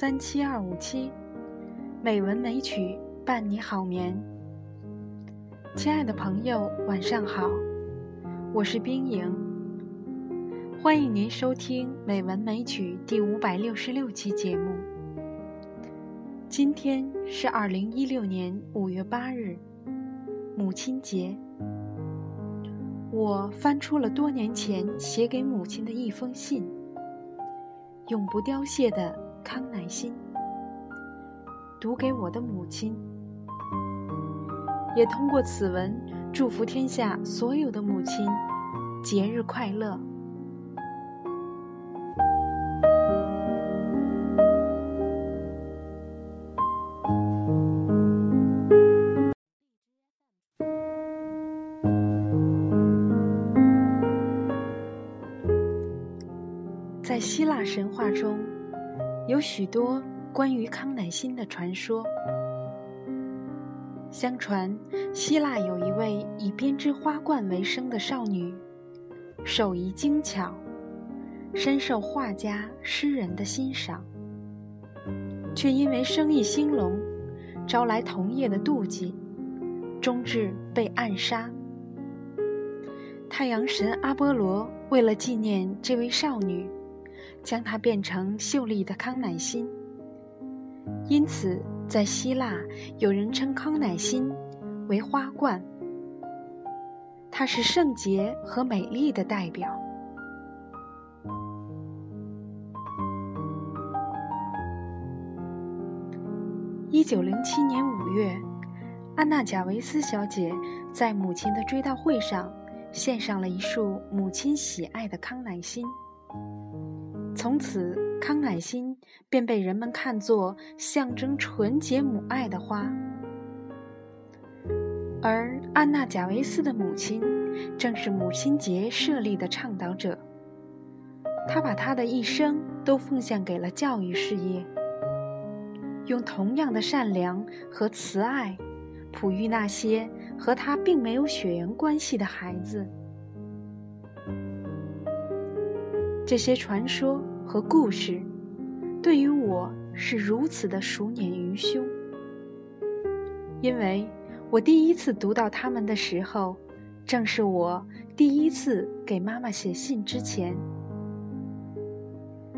三七二五七，美文美曲伴你好眠。亲爱的朋友，晚上好，我是冰莹，欢迎您收听《美文美曲》第五百六十六期节目。今天是二零一六年五月八日，母亲节。我翻出了多年前写给母亲的一封信，永不凋谢的康乃馨，读给我的母亲，也通过此文祝福天下所有的母亲节日快乐。在希腊神话中，有许多关于康乃馨的传说。相传，希腊有一位以编织花冠为生的少女，手艺精巧，深受画家、诗人的欣赏，却因为生意兴隆，招来同业的妒忌，终至被暗杀。太阳神阿波罗为了纪念这位少女。将它变成秀丽的康乃馨，因此在希腊有人称康乃馨为花冠。它是圣洁和美丽的代表。一九零七年五月，安娜贾维斯小姐在母亲的追悼会上献上了一束母亲喜爱的康乃馨。从此，康乃馨便被人们看作象征纯洁母爱的花。而安娜·贾维斯的母亲，正是母亲节设立的倡导者。她把她的一生都奉献给了教育事业，用同样的善良和慈爱，哺育那些和她并没有血缘关系的孩子。这些传说和故事，对于我是如此的熟稔于胸，因为我第一次读到他们的时候，正是我第一次给妈妈写信之前。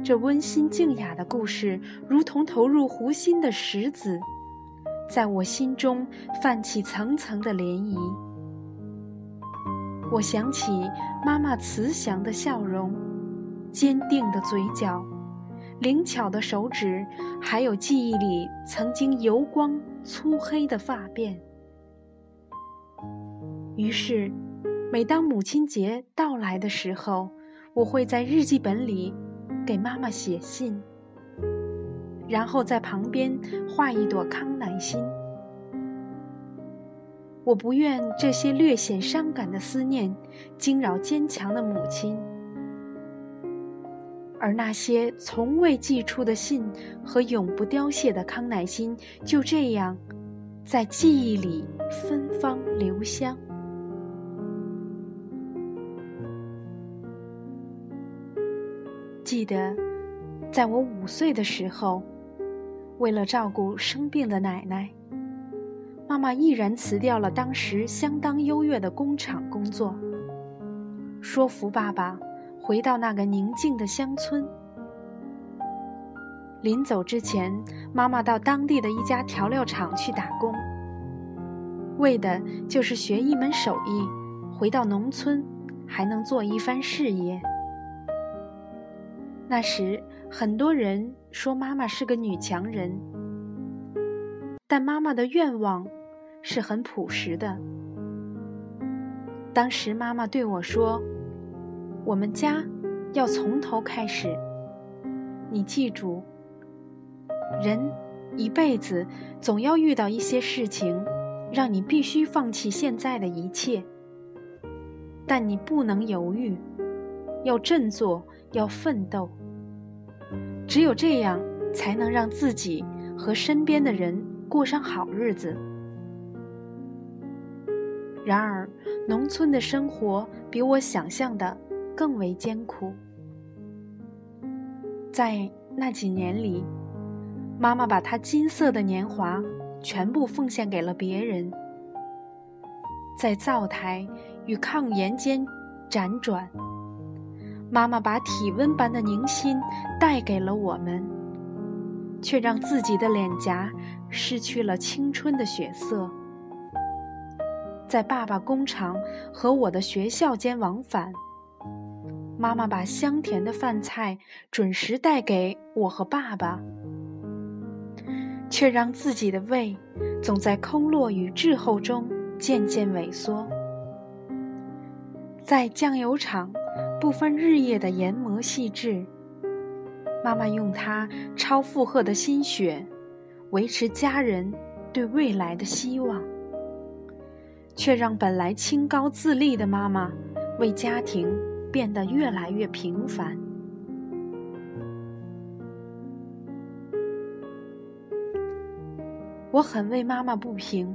这温馨静雅的故事，如同投入湖心的石子，在我心中泛起层层的涟漪。我想起妈妈慈祥的笑容。坚定的嘴角，灵巧的手指，还有记忆里曾经油光粗黑的发辫。于是，每当母亲节到来的时候，我会在日记本里给妈妈写信，然后在旁边画一朵康乃馨。我不愿这些略显伤感的思念惊扰坚强的母亲。而那些从未寄出的信和永不凋谢的康乃馨，就这样，在记忆里芬芳留香。记得，在我五岁的时候，为了照顾生病的奶奶，妈妈毅然辞掉了当时相当优越的工厂工作，说服爸爸。回到那个宁静的乡村。临走之前，妈妈到当地的一家调料厂去打工，为的就是学一门手艺，回到农村还能做一番事业。那时，很多人说妈妈是个女强人，但妈妈的愿望是很朴实的。当时，妈妈对我说。我们家要从头开始。你记住，人一辈子总要遇到一些事情，让你必须放弃现在的一切。但你不能犹豫，要振作，要奋斗。只有这样，才能让自己和身边的人过上好日子。然而，农村的生活比我想象的。更为艰苦。在那几年里，妈妈把她金色的年华全部奉献给了别人，在灶台与炕沿间辗转。妈妈把体温般的凝心带给了我们，却让自己的脸颊失去了青春的血色。在爸爸工厂和我的学校间往返，妈妈把香甜的饭菜准时带给我和爸爸，却让自己的胃总在空落与滞后中渐渐萎缩。在酱油厂。不分日夜的研磨细致，妈妈用她超负荷的心血，维持家人对未来的希望，却让本来清高自立的妈妈，为家庭变得越来越平凡。我很为妈妈不平，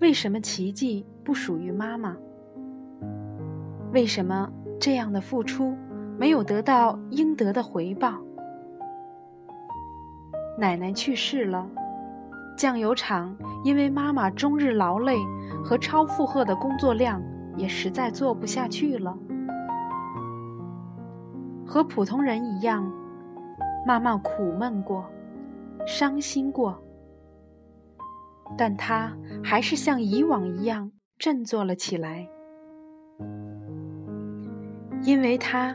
为什么奇迹不属于妈妈？为什么这样的付出没有得到应得的回报？奶奶去世了，酱油厂因为妈妈终日劳累和超负荷的工作量，也实在做不下去了。和普通人一样，妈妈苦闷过，伤心过，但她还是像以往一样振作了起来。因为他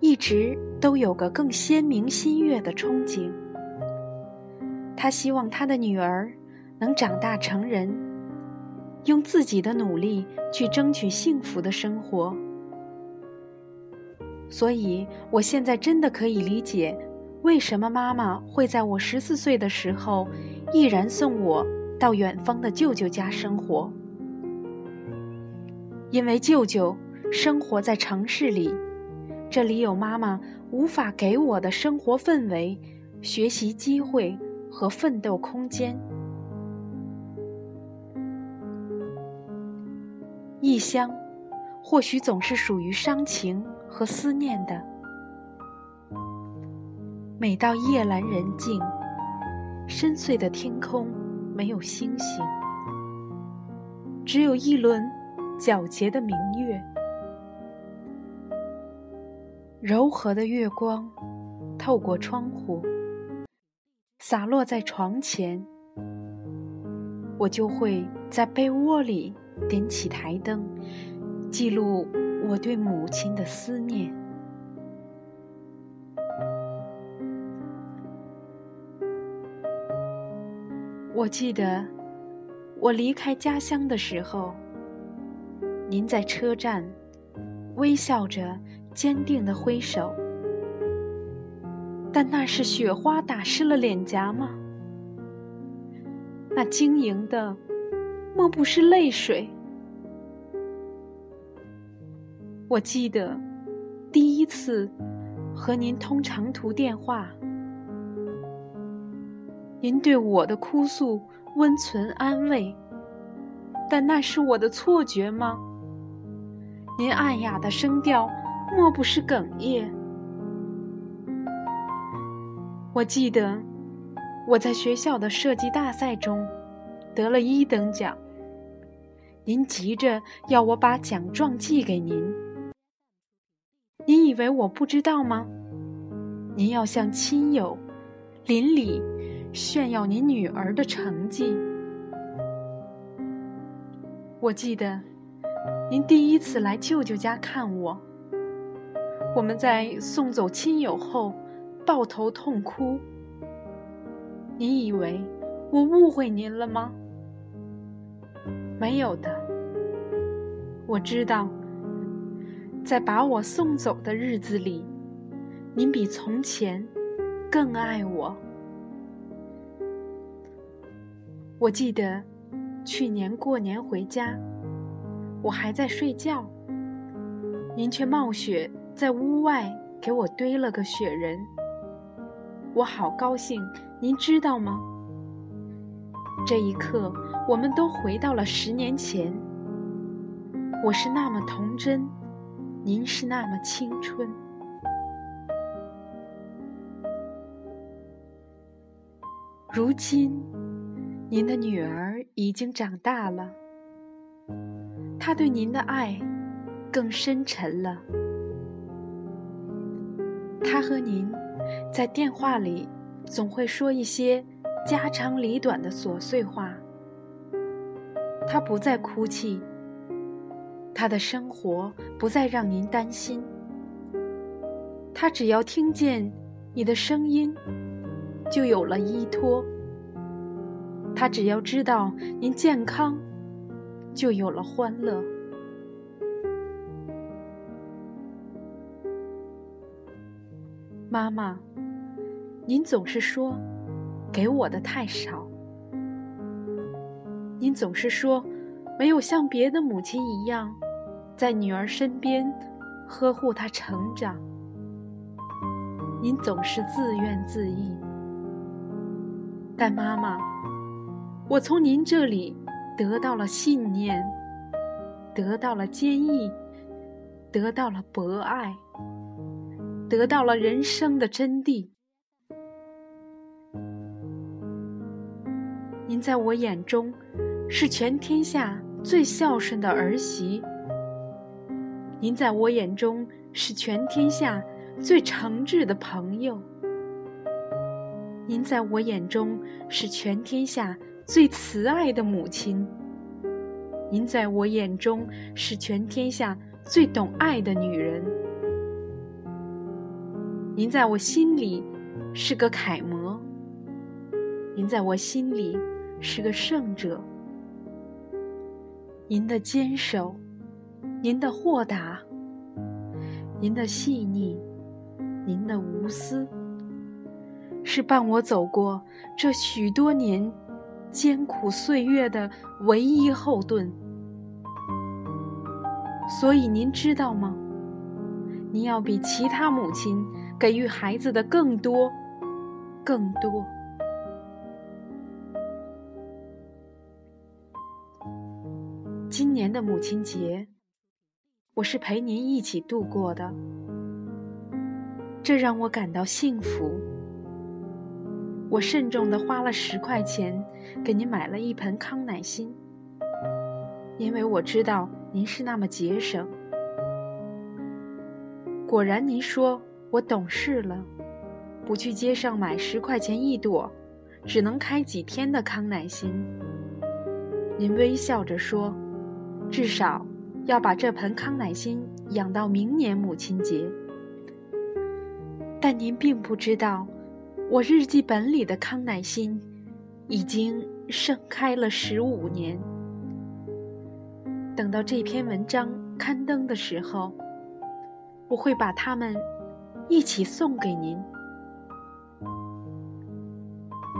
一直都有个更鲜明心悦的憧憬，他希望他的女儿能长大成人，用自己的努力去争取幸福的生活。所以，我现在真的可以理解，为什么妈妈会在我十四岁的时候，毅然送我到远方的舅舅家生活，因为舅舅。生活在城市里，这里有妈妈无法给我的生活氛围、学习机会和奋斗空间。异乡，或许总是属于伤情和思念的。每到夜阑人静，深邃的天空没有星星，只有一轮皎洁的明月。柔和的月光透过窗户，洒落在床前。我就会在被窝里点起台灯，记录我对母亲的思念。我记得我离开家乡的时候，您在车站微笑着。坚定的挥手，但那是雪花打湿了脸颊吗？那晶莹的，莫不是泪水？我记得第一次和您通长途电话，您对我的哭诉温存安慰，但那是我的错觉吗？您暗哑的声调。莫不是哽咽？我记得我在学校的设计大赛中得了一等奖，您急着要我把奖状寄给您。您以为我不知道吗？您要向亲友、邻里炫耀您女儿的成绩。我记得您第一次来舅舅家看我。我们在送走亲友后，抱头痛哭。你以为我误会您了吗？没有的。我知道，在把我送走的日子里，您比从前更爱我。我记得去年过年回家，我还在睡觉，您却冒雪。在屋外给我堆了个雪人，我好高兴，您知道吗？这一刻，我们都回到了十年前。我是那么童真，您是那么青春。如今，您的女儿已经长大了，她对您的爱更深沉了。她和您在电话里总会说一些家长里短的琐碎话。他不再哭泣，他的生活不再让您担心。他只要听见你的声音。就有了依托。他只要知道您健康，就有了欢乐。妈妈，您总是说给我的太少，您总是说没有像别的母亲一样，在女儿身边呵护她成长。您总是自怨自艾。但妈妈，我从您这里得到了信念，得到了坚毅，得到了博爱，得到了人生的真谛。您在我眼中是全天下最孝顺的儿媳，您在我眼中是全天下最诚挚的朋友。您在我眼中是全天下最慈爱的母亲，您在我眼中是全天下最懂爱的女人，您在我心里是个楷模，您在我心里是个圣者。您的坚守，您的豁达，您的细腻，您的无私。是伴我走过这许多年艰苦岁月的唯一后盾。所以您知道吗？您要比其他母亲给予孩子的更多，更多。年的母亲节，我是陪您一起度过的，这让我感到幸福。我慎重地花了十块钱，给您买了一盆康乃馨，因为我知道您是那么节省。果然，您说我懂事了，不去街上买十块钱一朵，只能开几天的康乃馨。您微笑着说：“至少要把这盆康乃馨养到明年母亲节。”但您并不知道。我日记本里的康乃馨，已经盛开了十五年。等到这篇文章刊登的时候，我会把它们一起送给您。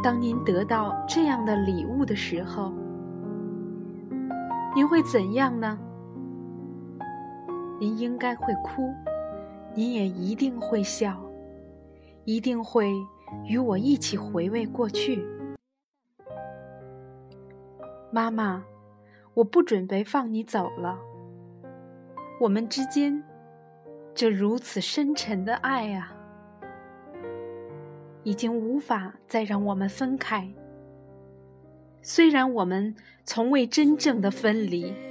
当您得到这样的礼物的时候，您会怎样呢？您应该会哭，您也一定会笑，一定会。与我一起回味过去，妈妈，我不准备放你走了。我们之间这如此深沉的爱啊，已经无法再让我们分开。虽然我们从未真正的分离。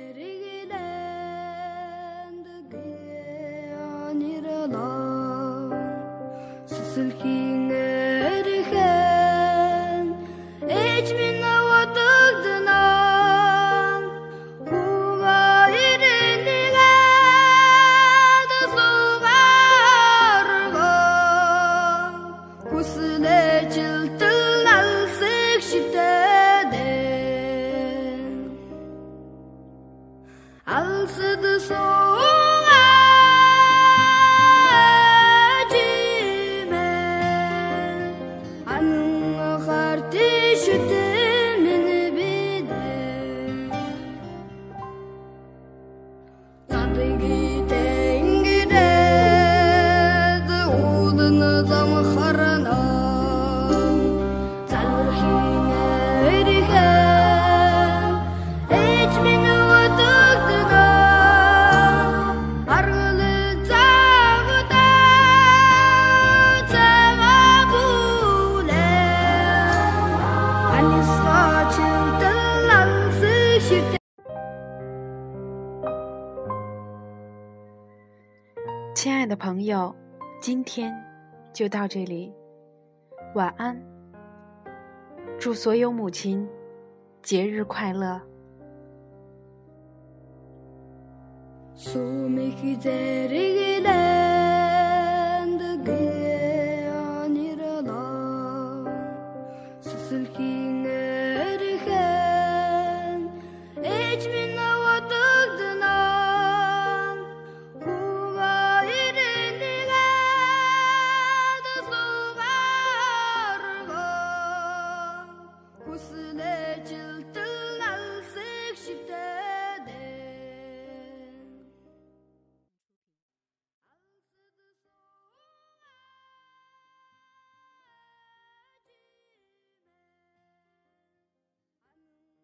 朋友，今天就到这里，晚安。祝所有母亲节日快乐。So make it